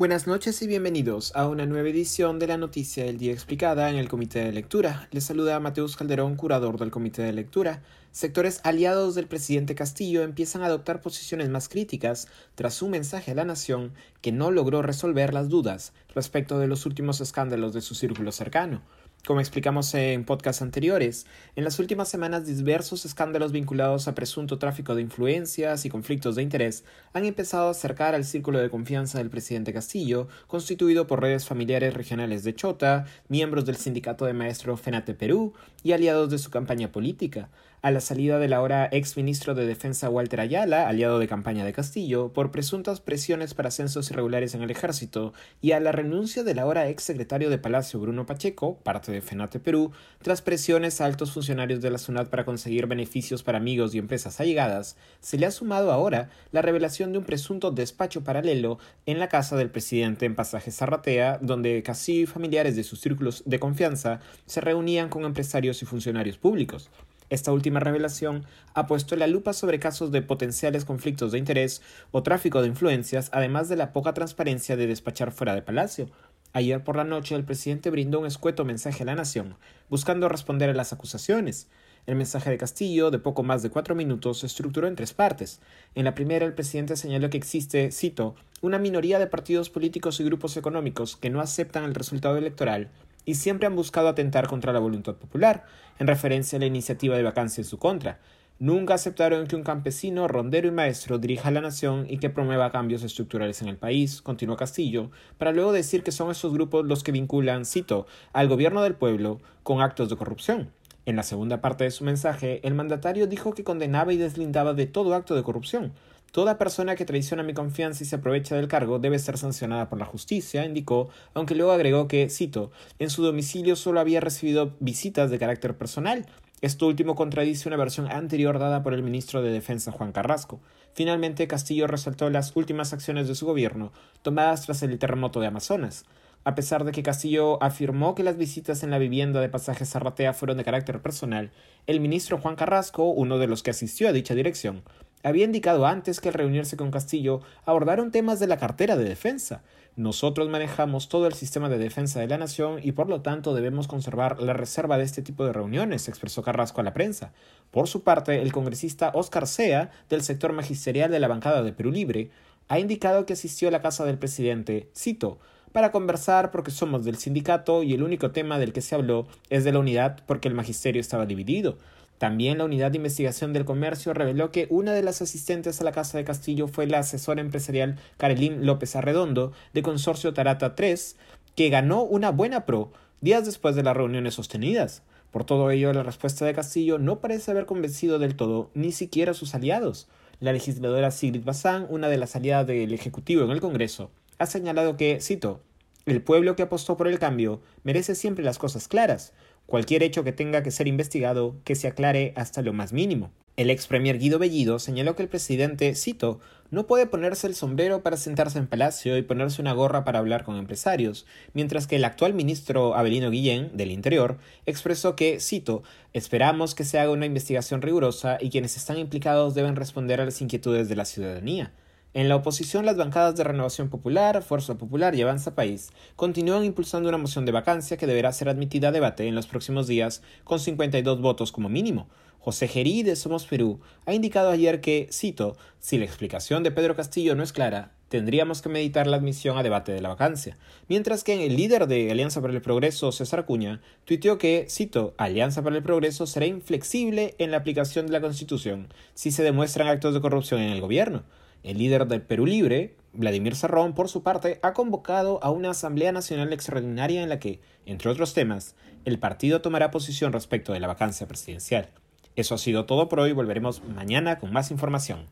Buenas noches y bienvenidos a una nueva edición de la Noticia del Día Explicada en el Comité de Lectura. Les saluda Mateus Calderón, curador del Comité de Lectura. Sectores aliados del presidente Castillo empiezan a adoptar posiciones más críticas tras un mensaje a la nación que no logró resolver las dudas respecto de los últimos escándalos de su círculo cercano. Como explicamos en podcasts anteriores, en las últimas semanas diversos escándalos vinculados a presunto tráfico de influencias y conflictos de interés han empezado a acercar al círculo de confianza del presidente Castillo, constituido por redes familiares regionales de Chota, miembros del sindicato de maestros FENATE Perú y aliados de su campaña política a la salida del ahora ex ministro de Defensa Walter Ayala, aliado de campaña de Castillo, por presuntas presiones para ascensos irregulares en el ejército, y a la renuncia del ahora ex secretario de Palacio Bruno Pacheco, parte de FENATE Perú, tras presiones a altos funcionarios de la SUNAT para conseguir beneficios para amigos y empresas allegadas, se le ha sumado ahora la revelación de un presunto despacho paralelo en la casa del presidente en Pasaje Zarratea, donde y familiares de sus círculos de confianza se reunían con empresarios y funcionarios públicos. Esta última revelación ha puesto la lupa sobre casos de potenciales conflictos de interés o tráfico de influencias, además de la poca transparencia de despachar fuera de Palacio. Ayer por la noche el presidente brindó un escueto mensaje a la nación, buscando responder a las acusaciones. El mensaje de Castillo, de poco más de cuatro minutos, se estructuró en tres partes. En la primera, el presidente señaló que existe, cito, una minoría de partidos políticos y grupos económicos que no aceptan el resultado electoral y siempre han buscado atentar contra la voluntad popular, en referencia a la iniciativa de vacancia en su contra. Nunca aceptaron que un campesino, rondero y maestro dirija la nación y que promueva cambios estructurales en el país, continuó Castillo, para luego decir que son esos grupos los que vinculan, cito, al gobierno del pueblo con actos de corrupción. En la segunda parte de su mensaje, el mandatario dijo que condenaba y deslindaba de todo acto de corrupción, Toda persona que traiciona mi confianza y se aprovecha del cargo debe ser sancionada por la justicia, indicó, aunque luego agregó que, cito, en su domicilio solo había recibido visitas de carácter personal. Esto último contradice una versión anterior dada por el ministro de Defensa Juan Carrasco. Finalmente, Castillo resaltó las últimas acciones de su gobierno, tomadas tras el terremoto de Amazonas. A pesar de que Castillo afirmó que las visitas en la vivienda de Pasaje Zarratea fueron de carácter personal, el ministro Juan Carrasco, uno de los que asistió a dicha dirección, había indicado antes que al reunirse con Castillo abordaron temas de la cartera de defensa. Nosotros manejamos todo el sistema de defensa de la nación y por lo tanto debemos conservar la reserva de este tipo de reuniones, expresó Carrasco a la prensa. Por su parte, el congresista Oscar Sea, del sector magisterial de la bancada de Perú Libre, ha indicado que asistió a la casa del presidente, cito, para conversar porque somos del sindicato y el único tema del que se habló es de la unidad porque el magisterio estaba dividido. También la Unidad de Investigación del Comercio reveló que una de las asistentes a la Casa de Castillo fue la asesora empresarial Carolín López Arredondo, de Consorcio Tarata 3, que ganó una buena pro días después de las reuniones sostenidas. Por todo ello, la respuesta de Castillo no parece haber convencido del todo ni siquiera a sus aliados. La legisladora Sigrid Bazán, una de las aliadas del Ejecutivo en el Congreso, ha señalado que, cito, el pueblo que apostó por el cambio merece siempre las cosas claras. Cualquier hecho que tenga que ser investigado, que se aclare hasta lo más mínimo. El ex premier Guido Bellido señaló que el presidente, cito, no puede ponerse el sombrero para sentarse en palacio y ponerse una gorra para hablar con empresarios, mientras que el actual ministro Abelino Guillén, del Interior, expresó que, cito, esperamos que se haga una investigación rigurosa y quienes están implicados deben responder a las inquietudes de la ciudadanía. En la oposición, las bancadas de Renovación Popular, Fuerza Popular y Avanza País continúan impulsando una moción de vacancia que deberá ser admitida a debate en los próximos días con 52 votos como mínimo. José Gerí de Somos Perú ha indicado ayer que, cito, si la explicación de Pedro Castillo no es clara, tendríamos que meditar la admisión a debate de la vacancia. Mientras que el líder de Alianza para el Progreso, César Acuña, tuiteó que, cito, Alianza para el Progreso será inflexible en la aplicación de la Constitución si se demuestran actos de corrupción en el gobierno. El líder del Perú Libre, Vladimir Serrón, por su parte, ha convocado a una Asamblea Nacional Extraordinaria en la que, entre otros temas, el partido tomará posición respecto de la vacancia presidencial. Eso ha sido todo por hoy, volveremos mañana con más información.